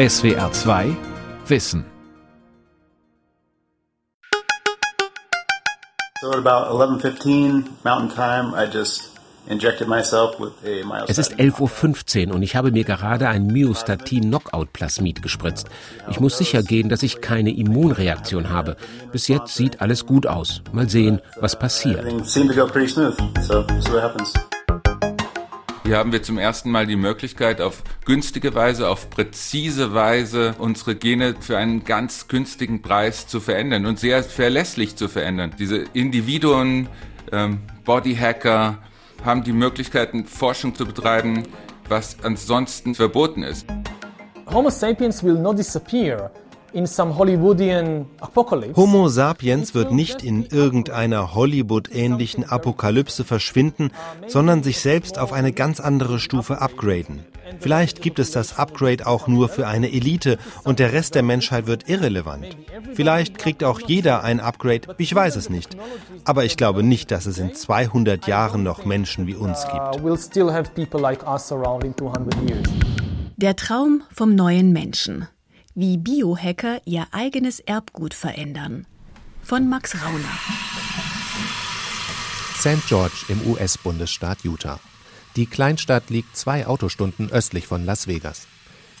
SWR 2 Wissen. So at about 11:15 Mountain Time, I just es ist 11.15 Uhr und ich habe mir gerade ein Myostatin-Knockout-Plasmid gespritzt. Ich muss sicher gehen, dass ich keine Immunreaktion habe. Bis jetzt sieht alles gut aus. Mal sehen, was passiert. Hier haben wir zum ersten Mal die Möglichkeit, auf günstige Weise, auf präzise Weise unsere Gene für einen ganz günstigen Preis zu verändern und sehr verlässlich zu verändern. Diese Individuen, ähm, Bodyhacker, haben die Möglichkeiten, Forschung zu betreiben, was ansonsten verboten ist. Homo sapiens will not disappear. Homo sapiens wird nicht in irgendeiner Hollywood-ähnlichen Apokalypse verschwinden, sondern sich selbst auf eine ganz andere Stufe upgraden. Vielleicht gibt es das Upgrade auch nur für eine Elite und der Rest der Menschheit wird irrelevant. Vielleicht kriegt auch jeder ein Upgrade, ich weiß es nicht. Aber ich glaube nicht, dass es in 200 Jahren noch Menschen wie uns gibt. Der Traum vom neuen Menschen. Wie Biohacker ihr eigenes Erbgut verändern. Von Max Rauner. St. George im US-Bundesstaat Utah. Die Kleinstadt liegt zwei Autostunden östlich von Las Vegas.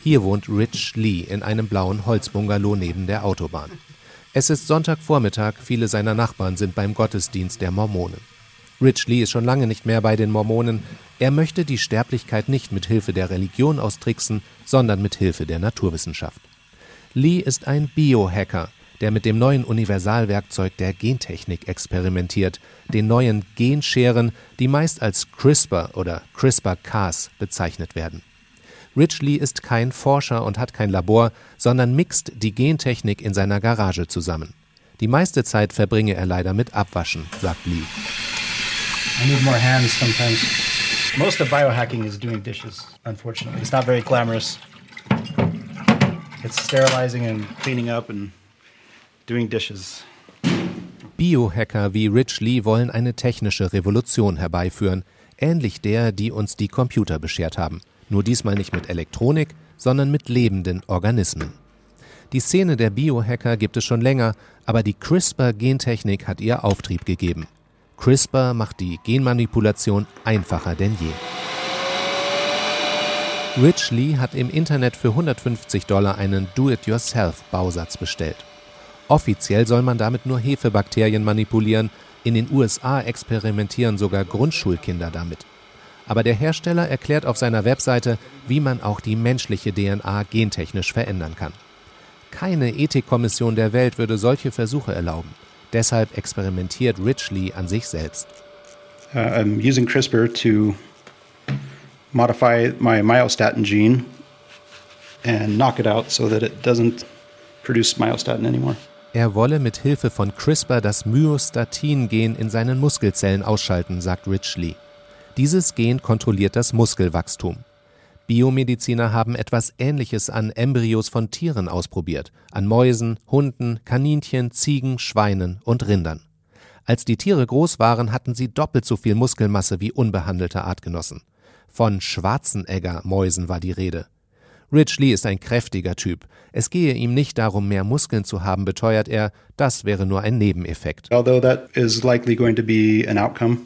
Hier wohnt Rich Lee in einem blauen Holzbungalow neben der Autobahn. Es ist Sonntagvormittag, viele seiner Nachbarn sind beim Gottesdienst der Mormonen. Rich Lee ist schon lange nicht mehr bei den Mormonen. Er möchte die Sterblichkeit nicht mit Hilfe der Religion austricksen, sondern mit Hilfe der Naturwissenschaft. Lee ist ein Biohacker, der mit dem neuen Universalwerkzeug der Gentechnik experimentiert, den neuen Genscheren, die meist als CRISPR oder CRISPR-Cas bezeichnet werden. Rich Lee ist kein Forscher und hat kein Labor, sondern mixt die Gentechnik in seiner Garage zusammen. Die meiste Zeit verbringe er leider mit Abwaschen, sagt Lee. I need more hands sometimes. Most of biohacking is doing dishes, unfortunately. It's not very glamorous. It's sterilizing and cleaning up and doing dishes. Biohacker wie Rich Lee wollen eine technische Revolution herbeiführen, ähnlich der, die uns die Computer beschert haben. Nur diesmal nicht mit Elektronik, sondern mit lebenden Organismen. Die Szene der Biohacker gibt es schon länger, aber die CRISPR-Gentechnik hat ihr Auftrieb gegeben. CRISPR macht die Genmanipulation einfacher denn je. Rich Lee hat im Internet für 150 Dollar einen Do-it-yourself-Bausatz bestellt. Offiziell soll man damit nur Hefebakterien manipulieren, in den USA experimentieren sogar Grundschulkinder damit. Aber der Hersteller erklärt auf seiner Webseite, wie man auch die menschliche DNA gentechnisch verändern kann. Keine Ethikkommission der Welt würde solche Versuche erlauben. Deshalb experimentiert Rich Lee an sich selbst. Uh, I'm using CRISPR to modify my myostatin gene and knock it out so that it doesn't produce myostatin anymore. Er wolle mit Hilfe von CRISPR das Myostatin-Gen in seinen Muskelzellen ausschalten, sagt Rich Lee. Dieses Gen kontrolliert das Muskelwachstum. Biomediziner haben etwas Ähnliches an Embryos von Tieren ausprobiert, an Mäusen, Hunden, Kaninchen, Ziegen, Schweinen und Rindern. Als die Tiere groß waren, hatten sie doppelt so viel Muskelmasse wie unbehandelte Artgenossen. Von Schwarzenegger-Mäusen war die Rede. Rich Lee ist ein kräftiger Typ. Es gehe ihm nicht darum, mehr Muskeln zu haben, beteuert er, das wäre nur ein Nebeneffekt. Although that is likely going to be an outcome,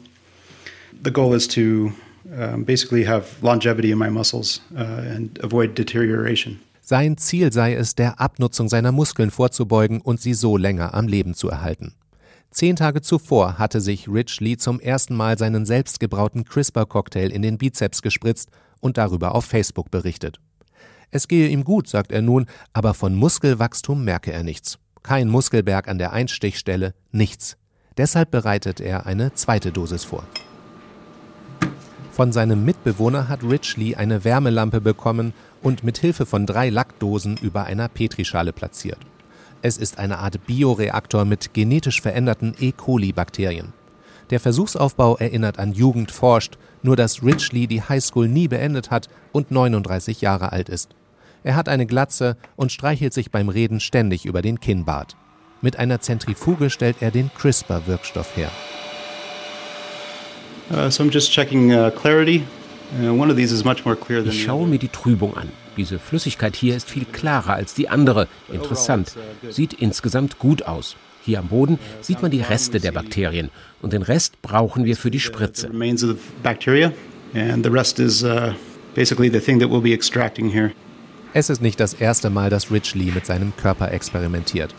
the goal is to um, basically have longevity in my muscles uh, and avoid deterioration. Sein Ziel sei es, der Abnutzung seiner Muskeln vorzubeugen und sie so länger am Leben zu erhalten. Zehn Tage zuvor hatte sich Rich Lee zum ersten Mal seinen selbstgebrauten CRISPR-Cocktail in den Bizeps gespritzt und darüber auf Facebook berichtet. Es gehe ihm gut, sagt er nun, aber von Muskelwachstum merke er nichts. Kein Muskelberg an der Einstichstelle, nichts. Deshalb bereitet er eine zweite Dosis vor. Von seinem Mitbewohner hat Rich Lee eine Wärmelampe bekommen und mit Hilfe von drei Lackdosen über einer Petrischale platziert. Es ist eine Art Bioreaktor mit genetisch veränderten E. coli-Bakterien. Der Versuchsaufbau erinnert an Jugend forscht, nur dass Lee die Highschool nie beendet hat und 39 Jahre alt ist. Er hat eine Glatze und streichelt sich beim Reden ständig über den Kinnbart. Mit einer Zentrifuge stellt er den CRISPR-Wirkstoff her. Uh, so I'm just checking uh, clarity Ich schaue mir die Trübung an. Diese Flüssigkeit hier ist viel klarer als die andere. Interessant. Sieht insgesamt gut aus. Hier am Boden sieht man die Reste der Bakterien und den Rest brauchen wir für die Spritze. Es ist nicht das erste Mal, dass Rich Lee mit seinem Körper experimentiert.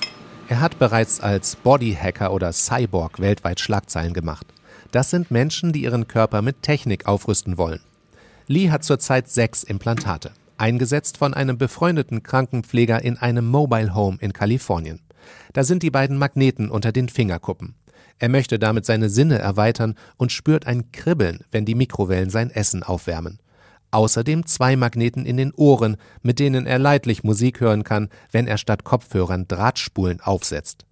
Er hat bereits als Bodyhacker oder Cyborg weltweit Schlagzeilen gemacht. Das sind Menschen, die ihren Körper mit Technik aufrüsten wollen. Lee hat zurzeit sechs Implantate, eingesetzt von einem befreundeten Krankenpfleger in einem Mobile Home in Kalifornien. Da sind die beiden Magneten unter den Fingerkuppen. Er möchte damit seine Sinne erweitern und spürt ein Kribbeln, wenn die Mikrowellen sein Essen aufwärmen. Außerdem zwei Magneten in den Ohren, mit denen er leidlich Musik hören kann, wenn er statt Kopfhörern Drahtspulen aufsetzt.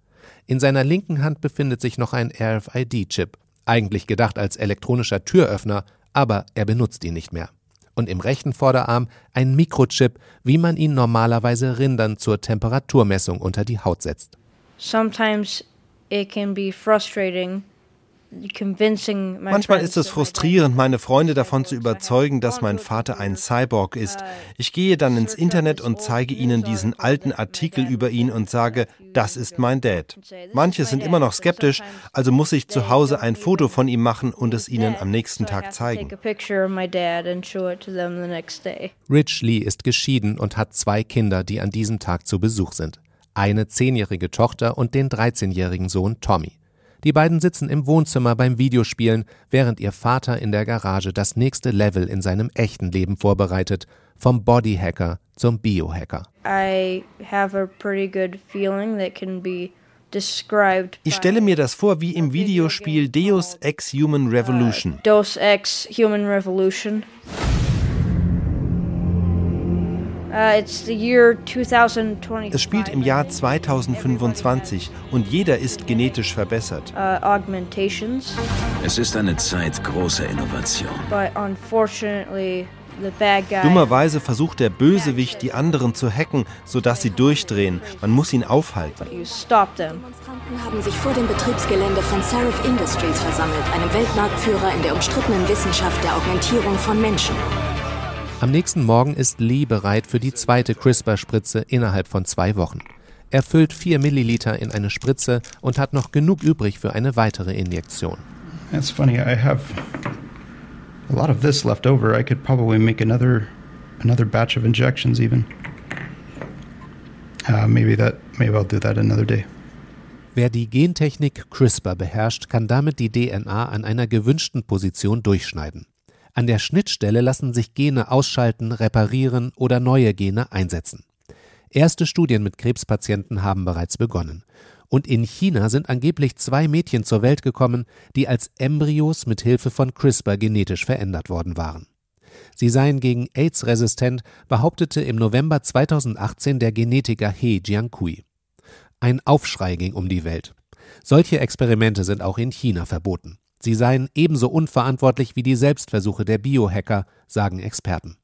In seiner linken Hand befindet sich noch ein RFID-Chip, eigentlich gedacht als elektronischer Türöffner, aber er benutzt ihn nicht mehr. Und im rechten Vorderarm ein Mikrochip, wie man ihn normalerweise Rindern zur Temperaturmessung unter die Haut setzt. Sometimes it can be frustrating Manchmal ist es frustrierend, meine Freunde davon zu überzeugen, dass mein Vater ein Cyborg ist. Ich gehe dann ins Internet und zeige ihnen diesen alten Artikel über ihn und sage, das ist mein Dad. Manche sind immer noch skeptisch, also muss ich zu Hause ein Foto von ihm machen und es ihnen am nächsten Tag zeigen. Rich Lee ist geschieden und hat zwei Kinder, die an diesem Tag zu Besuch sind. Eine zehnjährige Tochter und den 13-jährigen Sohn Tommy. Die beiden sitzen im Wohnzimmer beim Videospielen, während ihr Vater in der Garage das nächste Level in seinem echten Leben vorbereitet, vom Bodyhacker zum Biohacker. Ich stelle mir das vor wie im Videospiel Deus Ex Human Revolution. Deus Ex Human Revolution. Uh, es spielt im Jahr 2025 und jeder ist genetisch verbessert. Uh, es ist eine Zeit großer Innovation. Dummerweise versucht der Bösewicht, die anderen zu hacken, sodass sie durchdrehen. Man muss ihn aufhalten. Demonstranten haben sich vor dem Betriebsgelände von Seraph Industries versammelt, einem Weltmarktführer in der umstrittenen Wissenschaft der Augmentierung von Menschen. Am nächsten Morgen ist Lee bereit für die zweite CRISPR-Spritze innerhalb von zwei Wochen. Er füllt vier Milliliter in eine Spritze und hat noch genug übrig für eine weitere Injektion. That's funny. I have a lot of this left over. I could probably make another another batch of injections even. Uh, maybe that maybe I'll do that another day. Wer die Gentechnik CRISPR beherrscht, kann damit die DNA an einer gewünschten Position durchschneiden. An der Schnittstelle lassen sich Gene ausschalten, reparieren oder neue Gene einsetzen. Erste Studien mit Krebspatienten haben bereits begonnen. Und in China sind angeblich zwei Mädchen zur Welt gekommen, die als Embryos mit Hilfe von CRISPR genetisch verändert worden waren. Sie seien gegen AIDS resistent, behauptete im November 2018 der Genetiker He Jiankui. Ein Aufschrei ging um die Welt. Solche Experimente sind auch in China verboten. Sie seien ebenso unverantwortlich wie die Selbstversuche der Biohacker, sagen Experten.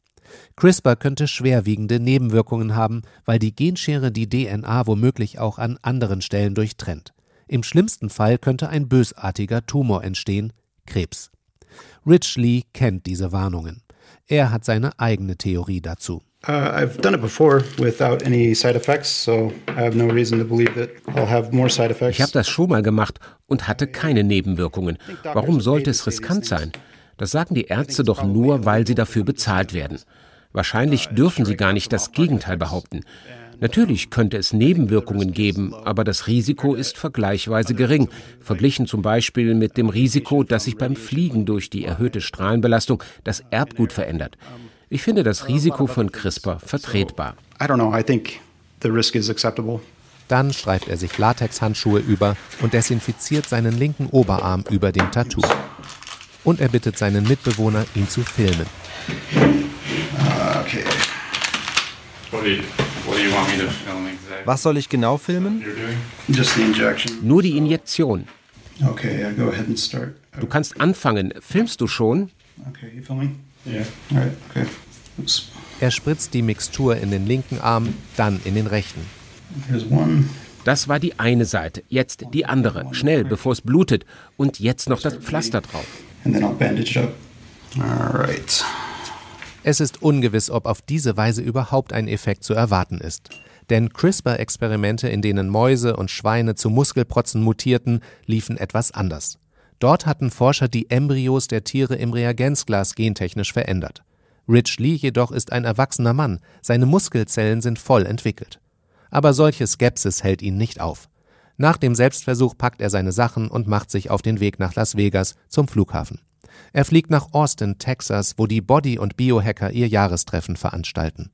CRISPR könnte schwerwiegende Nebenwirkungen haben, weil die Genschere die DNA womöglich auch an anderen Stellen durchtrennt. Im schlimmsten Fall könnte ein bösartiger Tumor entstehen, Krebs. Rich Lee kennt diese Warnungen. Er hat seine eigene Theorie dazu. Uh, I've done it before without any side effects, so I have no reason to believe that I'll have more side effects. Ich habe das schon mal gemacht und hatte keine Nebenwirkungen. Warum sollte es riskant sein? Das sagen die Ärzte doch nur, weil sie dafür bezahlt werden. Wahrscheinlich dürfen sie gar nicht das Gegenteil behaupten. Natürlich könnte es Nebenwirkungen geben, aber das Risiko ist vergleichsweise gering, verglichen zum Beispiel mit dem Risiko, dass sich beim Fliegen durch die erhöhte Strahlenbelastung das Erbgut verändert. Ich finde das Risiko von CRISPR vertretbar. Dann streift er sich Latexhandschuhe über und desinfiziert seinen linken Oberarm über dem Tattoo. Und er bittet seinen Mitbewohner, ihn zu filmen. Okay. Was soll ich genau filmen? Nur die Injektion. Du kannst anfangen. Filmst du schon? Okay, you filming? Yeah. Okay. Oops. Er spritzt die Mixtur in den linken Arm, dann in den rechten. Das war die eine Seite, jetzt die andere. Schnell, bevor es blutet. Und jetzt noch das Pflaster drauf. And then I'll bandage it up. All right. Es ist ungewiss, ob auf diese Weise überhaupt ein Effekt zu erwarten ist. Denn CRISPR-Experimente, in denen Mäuse und Schweine zu Muskelprotzen mutierten, liefen etwas anders. Dort hatten Forscher die Embryos der Tiere im Reagenzglas gentechnisch verändert. Rich Lee jedoch ist ein erwachsener Mann, seine Muskelzellen sind voll entwickelt. Aber solche Skepsis hält ihn nicht auf. Nach dem Selbstversuch packt er seine Sachen und macht sich auf den Weg nach Las Vegas zum Flughafen. Er fliegt nach Austin, Texas, wo die Body- und Biohacker ihr Jahrestreffen veranstalten.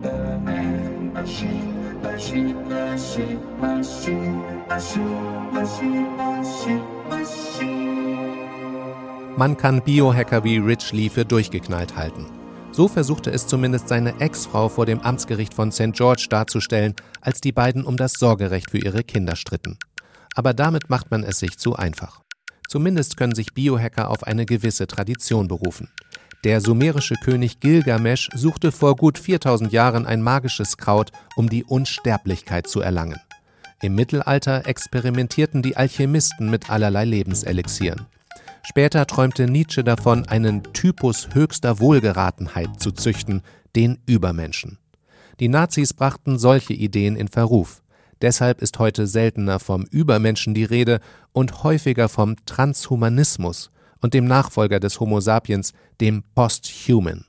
Man kann Biohacker wie Rich Lee für durchgeknallt halten. So versuchte es zumindest seine Ex-Frau vor dem Amtsgericht von St. George darzustellen, als die beiden um das Sorgerecht für ihre Kinder stritten. Aber damit macht man es sich zu einfach. Zumindest können sich Biohacker auf eine gewisse Tradition berufen. Der sumerische König Gilgamesch suchte vor gut 4000 Jahren ein magisches Kraut, um die Unsterblichkeit zu erlangen. Im Mittelalter experimentierten die Alchemisten mit allerlei Lebenselixieren. Später träumte Nietzsche davon, einen Typus höchster Wohlgeratenheit zu züchten, den Übermenschen. Die Nazis brachten solche Ideen in Verruf. Deshalb ist heute seltener vom Übermenschen die Rede und häufiger vom Transhumanismus und dem Nachfolger des Homo sapiens, dem Posthuman.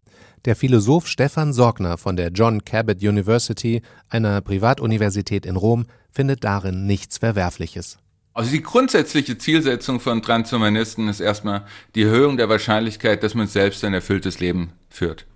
Der Philosoph Stefan Sorgner von der John Cabot University, einer Privatuniversität in Rom, findet darin nichts Verwerfliches. Also die grundsätzliche Zielsetzung von Transhumanisten ist erstmal die Erhöhung der Wahrscheinlichkeit, dass man selbst ein erfülltes Leben führt.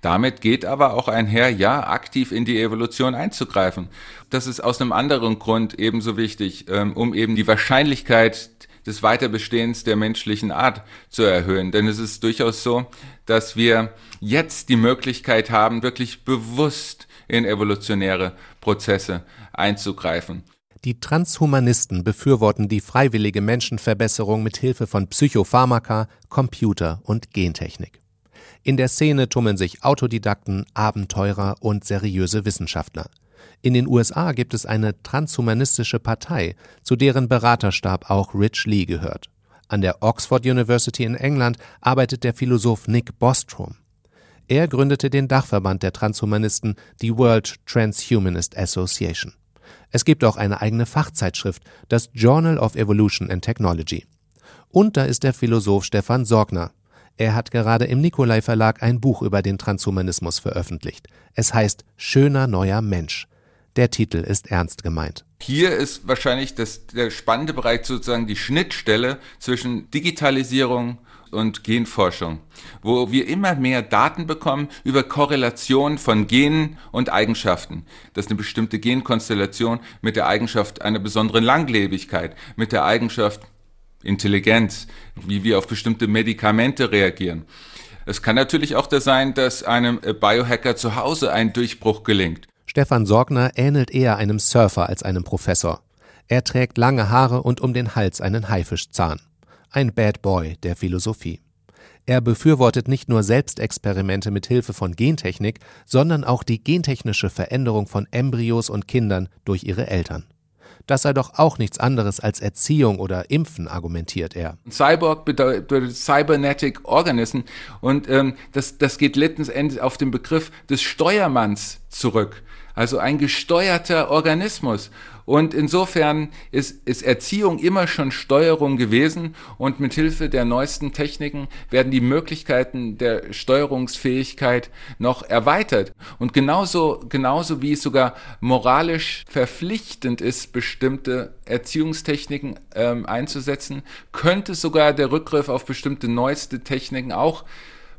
Damit geht aber auch einher, ja, aktiv in die Evolution einzugreifen. Das ist aus einem anderen Grund ebenso wichtig, ähm, um eben die Wahrscheinlichkeit des Weiterbestehens der menschlichen Art zu erhöhen. Denn es ist durchaus so, dass wir jetzt die Möglichkeit haben, wirklich bewusst in evolutionäre Prozesse einzugreifen. Die Transhumanisten befürworten die freiwillige Menschenverbesserung mit Hilfe von Psychopharmaka, Computer und Gentechnik. In der Szene tummeln sich Autodidakten, Abenteurer und seriöse Wissenschaftler. In den USA gibt es eine transhumanistische Partei, zu deren Beraterstab auch Rich Lee gehört. An der Oxford University in England arbeitet der Philosoph Nick Bostrom. Er gründete den Dachverband der Transhumanisten, die World Transhumanist Association. Es gibt auch eine eigene Fachzeitschrift, das Journal of Evolution and Technology. Und da ist der Philosoph Stefan Sorgner. Er hat gerade im Nikolai Verlag ein Buch über den Transhumanismus veröffentlicht. Es heißt Schöner neuer Mensch. Der Titel ist ernst gemeint. Hier ist wahrscheinlich das, der spannende Bereich sozusagen die Schnittstelle zwischen Digitalisierung und Genforschung, wo wir immer mehr Daten bekommen über Korrelation von Genen und Eigenschaften. Dass eine bestimmte Genkonstellation mit der Eigenschaft einer besonderen Langlebigkeit, mit der Eigenschaft Intelligenz, wie wir auf bestimmte Medikamente reagieren. Es kann natürlich auch da sein, dass einem Biohacker zu Hause ein Durchbruch gelingt. Stefan Sorgner ähnelt eher einem Surfer als einem Professor. Er trägt lange Haare und um den Hals einen Haifischzahn ein Bad Boy der Philosophie. Er befürwortet nicht nur Selbstexperimente mit Hilfe von Gentechnik, sondern auch die gentechnische Veränderung von Embryos und Kindern durch ihre Eltern. Das sei doch auch nichts anderes als Erziehung oder Impfen, argumentiert er. Cyborg bedeutet Cybernetic Organism und ähm, das, das geht letztendlich auf den Begriff des Steuermanns zurück. Also ein gesteuerter Organismus. Und insofern ist, ist Erziehung immer schon Steuerung gewesen und mit Hilfe der neuesten Techniken werden die Möglichkeiten der Steuerungsfähigkeit noch erweitert. Und genauso, genauso wie es sogar moralisch verpflichtend ist, bestimmte Erziehungstechniken ähm, einzusetzen, könnte sogar der Rückgriff auf bestimmte neueste Techniken auch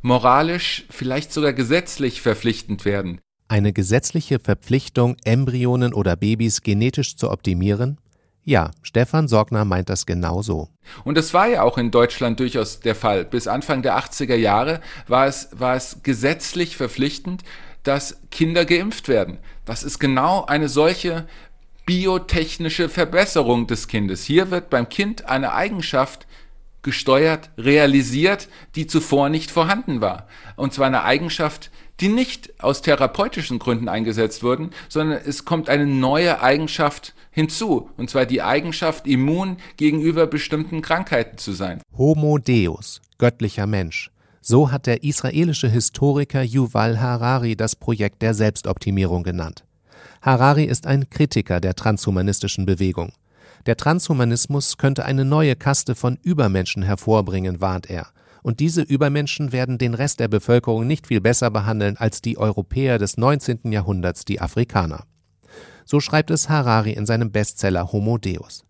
moralisch, vielleicht sogar gesetzlich verpflichtend werden eine gesetzliche Verpflichtung, Embryonen oder Babys genetisch zu optimieren? Ja, Stefan Sorgner meint das genau so. Und das war ja auch in Deutschland durchaus der Fall. Bis Anfang der 80er Jahre war es, war es gesetzlich verpflichtend, dass Kinder geimpft werden. Das ist genau eine solche biotechnische Verbesserung des Kindes. Hier wird beim Kind eine Eigenschaft gesteuert, realisiert, die zuvor nicht vorhanden war. Und zwar eine Eigenschaft, die nicht aus therapeutischen Gründen eingesetzt wurden, sondern es kommt eine neue Eigenschaft hinzu, und zwar die Eigenschaft, immun gegenüber bestimmten Krankheiten zu sein. Homo Deus, göttlicher Mensch. So hat der israelische Historiker Yuval Harari das Projekt der Selbstoptimierung genannt. Harari ist ein Kritiker der transhumanistischen Bewegung. Der Transhumanismus könnte eine neue Kaste von Übermenschen hervorbringen, warnt er. Und diese Übermenschen werden den Rest der Bevölkerung nicht viel besser behandeln als die Europäer des 19. Jahrhunderts, die Afrikaner. So schreibt es Harari in seinem Bestseller Homo Deus.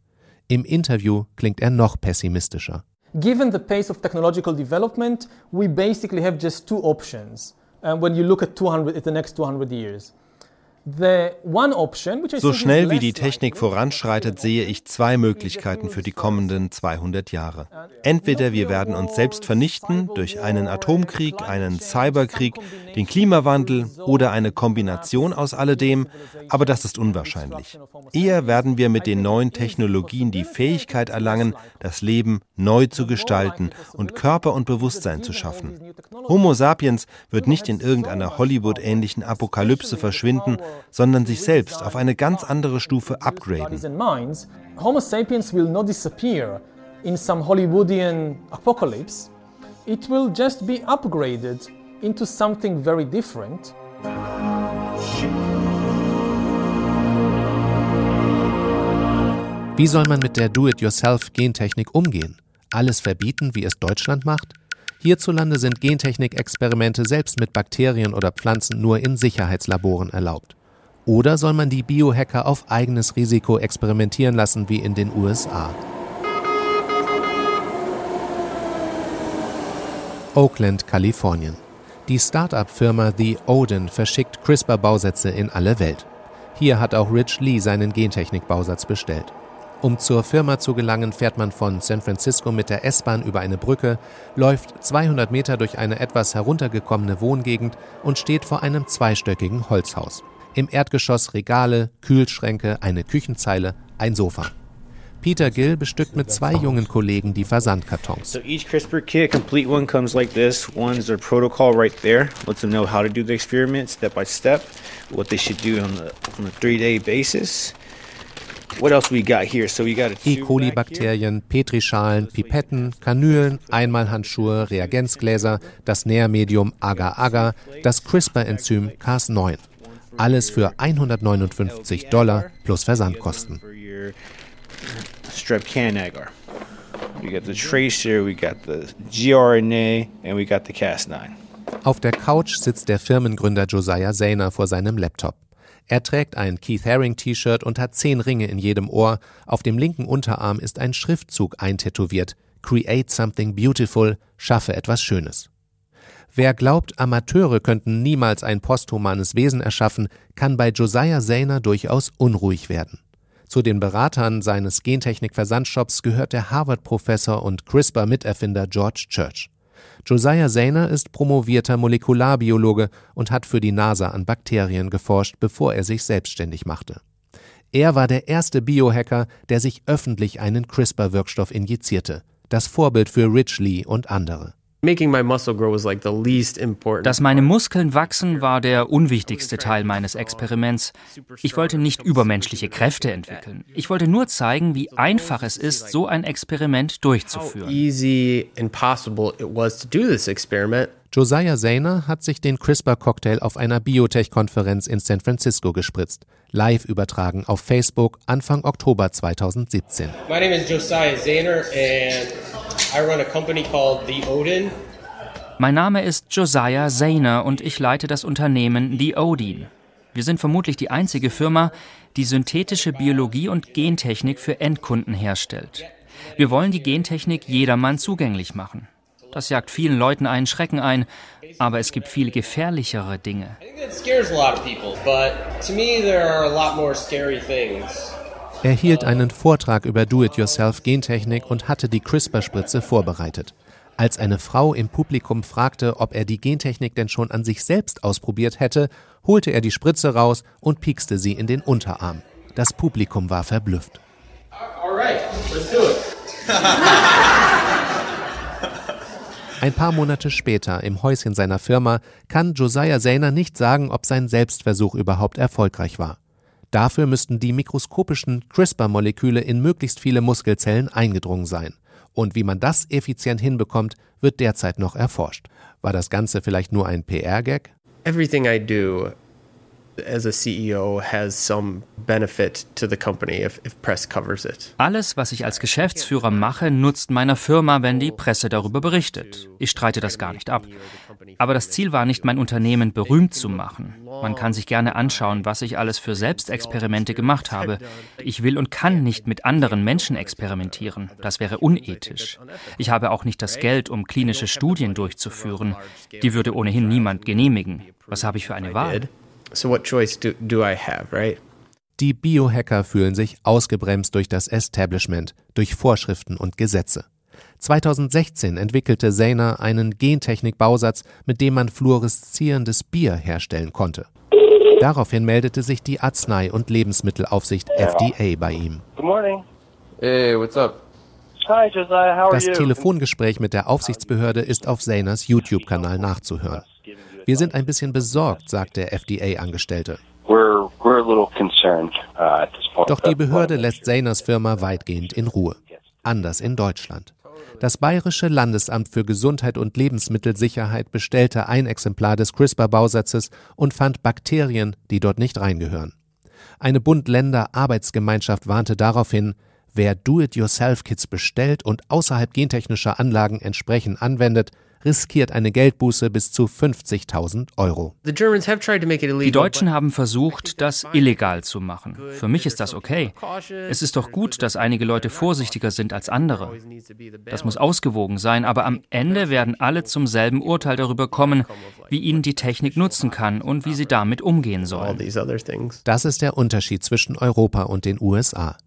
Im Interview klingt er noch pessimistischer. Given the pace of technological development, we basically have just two options. And when you look at 200 at the next 200 years. So schnell wie die Technik voranschreitet, sehe ich zwei Möglichkeiten für die kommenden 200 Jahre. Entweder wir werden uns selbst vernichten durch einen Atomkrieg, einen Cyberkrieg, den Klimawandel oder eine Kombination aus alledem, aber das ist unwahrscheinlich. Eher werden wir mit den neuen Technologien die Fähigkeit erlangen, das Leben neu zu gestalten und Körper und Bewusstsein zu schaffen. Homo sapiens wird nicht in irgendeiner Hollywood-ähnlichen Apokalypse verschwinden, sondern sich selbst auf eine ganz andere Stufe upgraden. Homo sapiens will not disappear in some Hollywoodian apocalypse. It will just be upgraded into something very different. Wie soll man mit der Do-it-yourself-Gentechnik umgehen? Alles verbieten, wie es Deutschland macht? Hierzulande sind Gentechnik-Experimente selbst mit Bakterien oder Pflanzen nur in Sicherheitslaboren erlaubt. Oder soll man die Biohacker auf eigenes Risiko experimentieren lassen wie in den USA? Oakland, Kalifornien. Die Start-up-Firma The Odin verschickt CRISPR-Bausätze in alle Welt. Hier hat auch Rich Lee seinen Gentechnik-Bausatz bestellt. Um zur Firma zu gelangen, fährt man von San Francisco mit der S-Bahn über eine Brücke, läuft 200 Meter durch eine etwas heruntergekommene Wohngegend und steht vor einem zweistöckigen Holzhaus. Im Erdgeschoss Regale, Kühlschränke, eine Küchenzeile, ein Sofa. Peter Gill bestückt mit zwei jungen Kollegen die Versandkartons. So each CRISPR kit, complete one, comes like this. One's their protocol right there. Lets them know how to do the experiment step by step, what they should do on, the, on a three-day basis. E. coli-Bakterien, Petrischalen, Pipetten, Kanülen, Einmalhandschuhe, Reagenzgläser, das Nährmedium Agar-Agar, das CRISPR-Enzym Cas9. Alles für 159 Dollar plus Versandkosten. Strep Can-Agar. We got the tracer, we got the gRNA and we got the Cas9. Auf der Couch sitzt der Firmengründer Josiah Zayner vor seinem Laptop. Er trägt ein Keith Haring T-Shirt und hat zehn Ringe in jedem Ohr. Auf dem linken Unterarm ist ein Schriftzug eintätowiert. Create something beautiful, schaffe etwas Schönes. Wer glaubt, Amateure könnten niemals ein posthumanes Wesen erschaffen, kann bei Josiah Zayner durchaus unruhig werden. Zu den Beratern seines Gentechnik-Versandshops gehört der Harvard-Professor und CRISPR-Miterfinder George Church. Josiah Zayner ist promovierter Molekularbiologe und hat für die NASA an Bakterien geforscht, bevor er sich selbstständig machte. Er war der erste Biohacker, der sich öffentlich einen CRISPR-Wirkstoff injizierte, das Vorbild für Rich Lee und andere. Dass meine Muskeln wachsen, war der unwichtigste Teil meines Experiments. Ich wollte nicht übermenschliche Kräfte entwickeln. Ich wollte nur zeigen, wie einfach es ist, so ein Experiment durchzuführen. Josiah Zayner hat sich den CRISPR-Cocktail auf einer Biotech-Konferenz in San Francisco gespritzt. Live übertragen auf Facebook Anfang Oktober 2017. My name is Josiah Zayner and I run a company called The Odin. Mein Name ist Josiah Zayner und ich leite das Unternehmen The Odin. Wir sind vermutlich die einzige Firma, die synthetische Biologie und Gentechnik für Endkunden herstellt. Wir wollen die Gentechnik jedermann zugänglich machen. Das jagt vielen Leuten einen Schrecken ein, aber es gibt viel gefährlichere Dinge. Er hielt einen Vortrag über Do-it-yourself-Gentechnik und hatte die CRISPR-Spritze vorbereitet. Als eine Frau im Publikum fragte, ob er die Gentechnik denn schon an sich selbst ausprobiert hätte, holte er die Spritze raus und piekste sie in den Unterarm. Das Publikum war verblüfft. Ein paar Monate später, im Häuschen seiner Firma, kann Josiah Zayner nicht sagen, ob sein Selbstversuch überhaupt erfolgreich war. Dafür müssten die mikroskopischen CRISPR-Moleküle in möglichst viele Muskelzellen eingedrungen sein. Und wie man das effizient hinbekommt, wird derzeit noch erforscht. War das Ganze vielleicht nur ein PR-Gag? Everything I do as a CEO has some benefit to the company if, if press covers it. Alles, was ich als Geschäftsführer mache, nutzt meiner Firma, wenn die Presse darüber berichtet. Ich streite das gar nicht ab. Aber das Ziel war nicht, mein Unternehmen berühmt zu machen. Man kann sich gerne anschauen, was ich alles für Selbstexperimente gemacht habe. Ich will und kann nicht mit anderen Menschen experimentieren. Das wäre unethisch. Ich habe auch nicht das Geld, um klinische Studien durchzuführen. Die würde ohnehin niemand genehmigen. Was habe ich für eine Wahl? So what choice do, do I have, right? Die Biohacker fühlen sich ausgebremst durch das Establishment, durch Vorschriften und Gesetze. 2016 entwickelte Zayner einen Gentechnik-Bausatz, mit dem man fluoreszierendes Bier herstellen konnte. Daraufhin meldete sich die Arznei- und Lebensmittelaufsicht FDA bei ihm. Good morning. Hey, what's up? Hi, Josiah. How are Das you? Telefongespräch mit der Aufsichtsbehörde ist auf Zayners YouTube-Kanal nachzuhören. Wir sind ein bisschen besorgt, sagt der FDA-Angestellte. Uh. Doch die Behörde lässt Zayners Firma weitgehend in Ruhe. Anders in Deutschland. Das Bayerische Landesamt für Gesundheit und Lebensmittelsicherheit bestellte ein Exemplar des CRISPR-Bausatzes und fand Bakterien, die dort nicht reingehören. Eine Bund-Länder-Arbeitsgemeinschaft warnte daraufhin, wer Do-it-yourself-Kits bestellt und außerhalb gentechnischer Anlagen entsprechend anwendet, riskiert eine Geldbuße bis zu 50.000 Euro. Die Deutschen haben versucht, das illegal zu machen. Für mich ist das okay. Es ist doch gut, dass einige Leute vorsichtiger sind als andere. Das muss ausgewogen sein, aber am Ende werden alle zum selben Urteil darüber kommen, wie ihnen die Technik nutzen kann und wie sie damit umgehen sollen. Das ist der Unterschied zwischen Europa und den USA.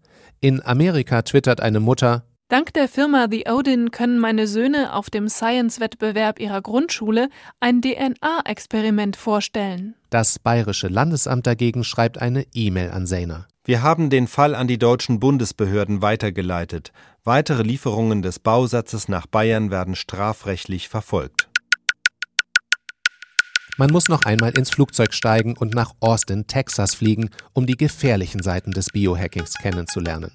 In Amerika twittert eine Mutter, Dank der Firma The Odin können meine Söhne auf dem Science-Wettbewerb ihrer Grundschule ein DNA-Experiment vorstellen. das Bayerische Landesamt dagegen schreibt eine E-Mail an Zayner. Wir haben den Fall an die deutschen Bundesbehörden weitergeleitet. Weitere Lieferungen des Bausatzes nach Bayern werden strafrechtlich verfolgt. Man muss noch einmal ins Flugzeug steigen und nach Austin, Texas fliegen, um die gefährlichen Seiten des Biohackings kennenzulernen.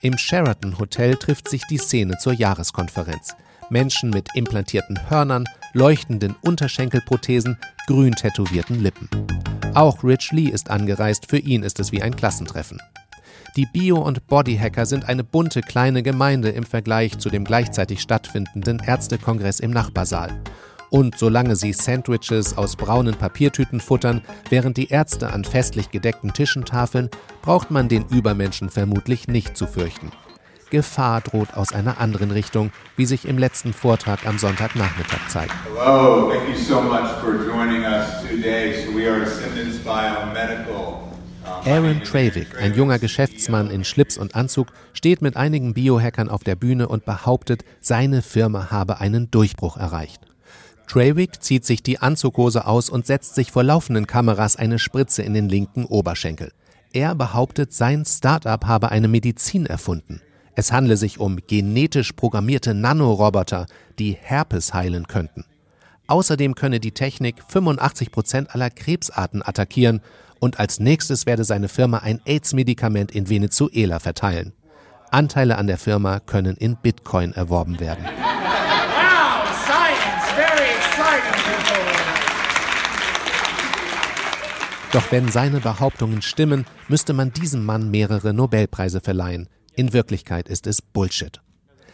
Im Sheraton Hotel trifft sich die Szene zur Jahreskonferenz. Menschen mit implantierten Hörnern, leuchtenden Unterschenkelprothesen, grün tätowierten Lippen. Auch Rich Lee ist angereist, für ihn ist es wie ein Klassentreffen. Die Bio- und Bodyhacker sind eine bunte kleine Gemeinde im Vergleich zu dem gleichzeitig stattfindenden Ärztekongress im Nachbarsaal. Und solange sie Sandwiches aus braunen Papiertüten futtern, während die Ärzte an festlich gedeckten Tischen tafeln, braucht man den Übermenschen vermutlich nicht zu fürchten. Gefahr droht aus einer anderen Richtung, wie sich im letzten Vortrag am Sonntagnachmittag zeigt. Hello, thank you so much for joining us today. So we are Simmons Biomedical. Aaron Travick, ein junger Geschäftsmann in Schlips und Anzug, steht mit einigen Biohackern auf der Bühne und behauptet, seine Firma habe einen Durchbruch erreicht. Trawick zieht sich die Anzughose aus und setzt sich vor laufenden Kameras eine Spritze in den linken Oberschenkel. Er behauptet, sein Start-up habe eine Medizin erfunden. Es handle sich um genetisch programmierte Nanoroboter, die Herpes heilen könnten. Außerdem könne die Technik 85 Prozent aller Krebsarten attackieren und als nächstes werde seine Firma ein AIDS-Medikament in Venezuela verteilen. Anteile an der Firma können in Bitcoin erworben werden. Doch wenn seine Behauptungen stimmen, müsste man diesem Mann mehrere Nobelpreise verleihen. In Wirklichkeit ist es Bullshit.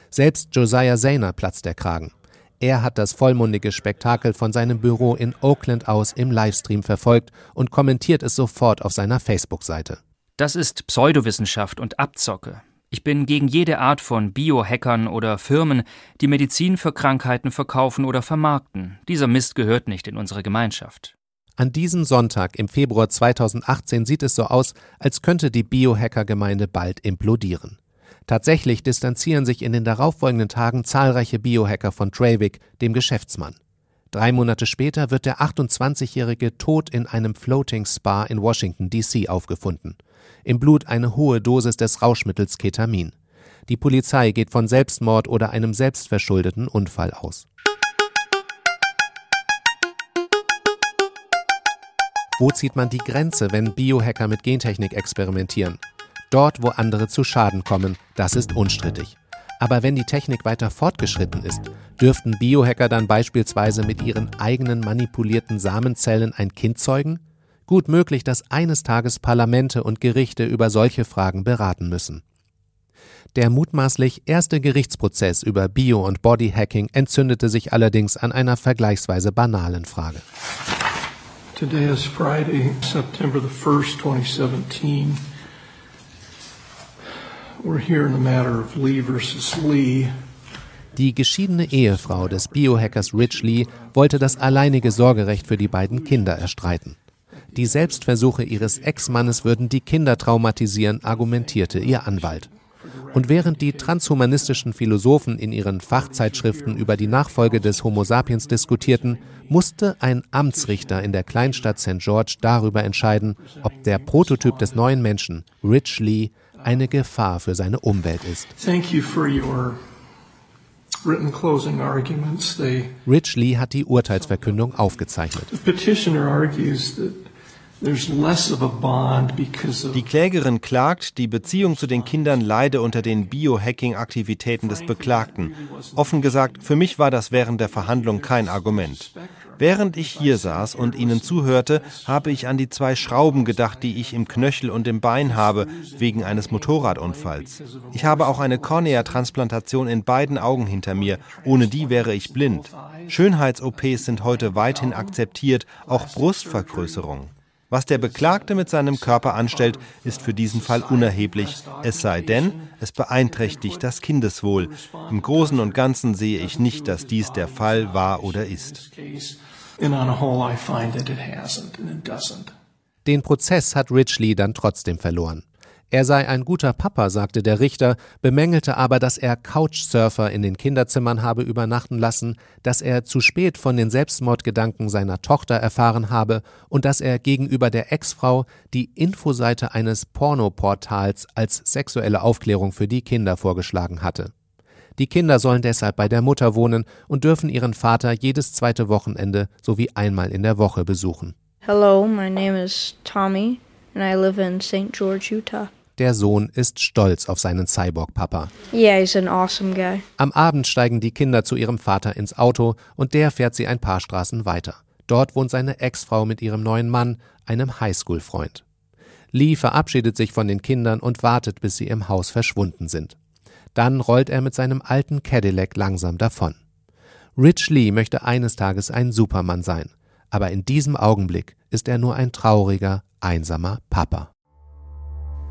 Selbst Josiah Zayner platzt der Kragen. Er hat das vollmundige Spektakel von seinem Büro in Oakland aus im Livestream verfolgt und kommentiert es sofort auf seiner Facebook-Seite. Das ist Pseudowissenschaft und Abzocke. Ich bin gegen jede Art von Biohackern oder Firmen, die Medizin für Krankheiten verkaufen oder vermarkten. Dieser Mist gehört nicht in unsere Gemeinschaft. An diesem Sonntag im Februar 2018 sieht es so aus, als könnte die Biohacker-Gemeinde bald implodieren. Tatsächlich distanzieren sich in den darauffolgenden Tagen zahlreiche Biohacker von Trawick, dem Geschäftsmann. Drei Monate später wird der 28-Jährige tot in einem Floating Spa in Washington, D.C. aufgefunden. Im Blut eine hohe Dosis des Rauschmittels Ketamin. Die Polizei geht von Selbstmord oder einem selbstverschuldeten Unfall aus. Wo zieht man die Grenze, wenn Biohacker mit Gentechnik experimentieren? Dort, wo andere zu Schaden kommen, das ist unstrittig. Aber wenn die Technik weiter fortgeschritten ist, dürften Biohacker dann beispielsweise mit ihren eigenen manipulierten Samenzellen ein Kind zeugen? Gut möglich, dass eines Tages Parlamente und Gerichte über solche Fragen beraten müssen. Der mutmaßlich erste Gerichtsprozess über Bio- und Bodyhacking entzündete sich allerdings an einer vergleichsweise banalen Frage. Today is Friday, September the 1st, 2017. We're here in the matter of Lee versus Lee. Die geschiedene Ehefrau des Biohackers Rich Lee wollte das alleinige Sorgerecht für die beiden Kinder erstreiten. Die Selbstversuche ihres Ex-Mannes würden die Kinder traumatisieren, argumentierte ihr Anwalt. Und während die transhumanistischen Philosophen in ihren Fachzeitschriften über die Nachfolge des Homo sapiens diskutierten, musste ein Amtsrichter in der Kleinstadt St. George darüber entscheiden, ob der Prototyp des neuen Menschen, Rich Lee, eine Gefahr für seine Umwelt ist. Rich Lee hat die Urteilsverkündung aufgezeichnet. Die Klägerin klagt, die Beziehung zu den Kindern leide unter den Biohacking-Aktivitäten des Beklagten. Offen gesagt, für mich war das während der Verhandlung kein Argument. Während ich hier saß und Ihnen zuhörte, habe ich an die zwei Schrauben gedacht, die ich im Knöchel und im Bein habe, wegen eines Motorradunfalls. Ich habe auch eine Cornea-Transplantation in beiden Augen hinter mir. Ohne die wäre ich blind. Schönheits-OPs sind heute weithin akzeptiert, auch Brustvergrößerung. Was der Beklagte mit seinem Körper anstellt, ist für diesen Fall unerheblich, es sei denn, es beeinträchtigt das Kindeswohl. Im Großen und Ganzen sehe ich nicht, dass dies der Fall war oder ist. Den Prozess hat Rich Lee dann trotzdem verloren. Er sei ein guter Papa, sagte der Richter, bemängelte aber, dass er Couchsurfer in den Kinderzimmern habe übernachten lassen, dass er zu spät von den Selbstmordgedanken seiner Tochter erfahren habe und dass er gegenüber der Ex-Frau die Infoseite eines Pornoportals als sexuelle Aufklärung für die Kinder vorgeschlagen hatte. Die Kinder sollen deshalb bei der Mutter wohnen und dürfen ihren Vater jedes zweite Wochenende sowie einmal in der Woche besuchen. Hello, my name is Tommy and I live in St. George, Utah. Der Sohn ist stolz auf seinen Cyborg-Papa. Yeah, he's an awesome guy. Am Abend steigen die Kinder zu ihrem Vater ins Auto und der fährt sie ein paar Straßen weiter. Dort wohnt seine Ex-Frau mit ihrem neuen Mann, einem Highschool-Freund. Lee verabschiedet sich von den Kindern und wartet, bis sie im Haus verschwunden sind. Dann rollt er mit seinem alten Cadillac langsam davon. Rich Lee möchte eines Tages ein Supermann sein, aber in diesem Augenblick ist er nur ein trauriger, einsamer Papa.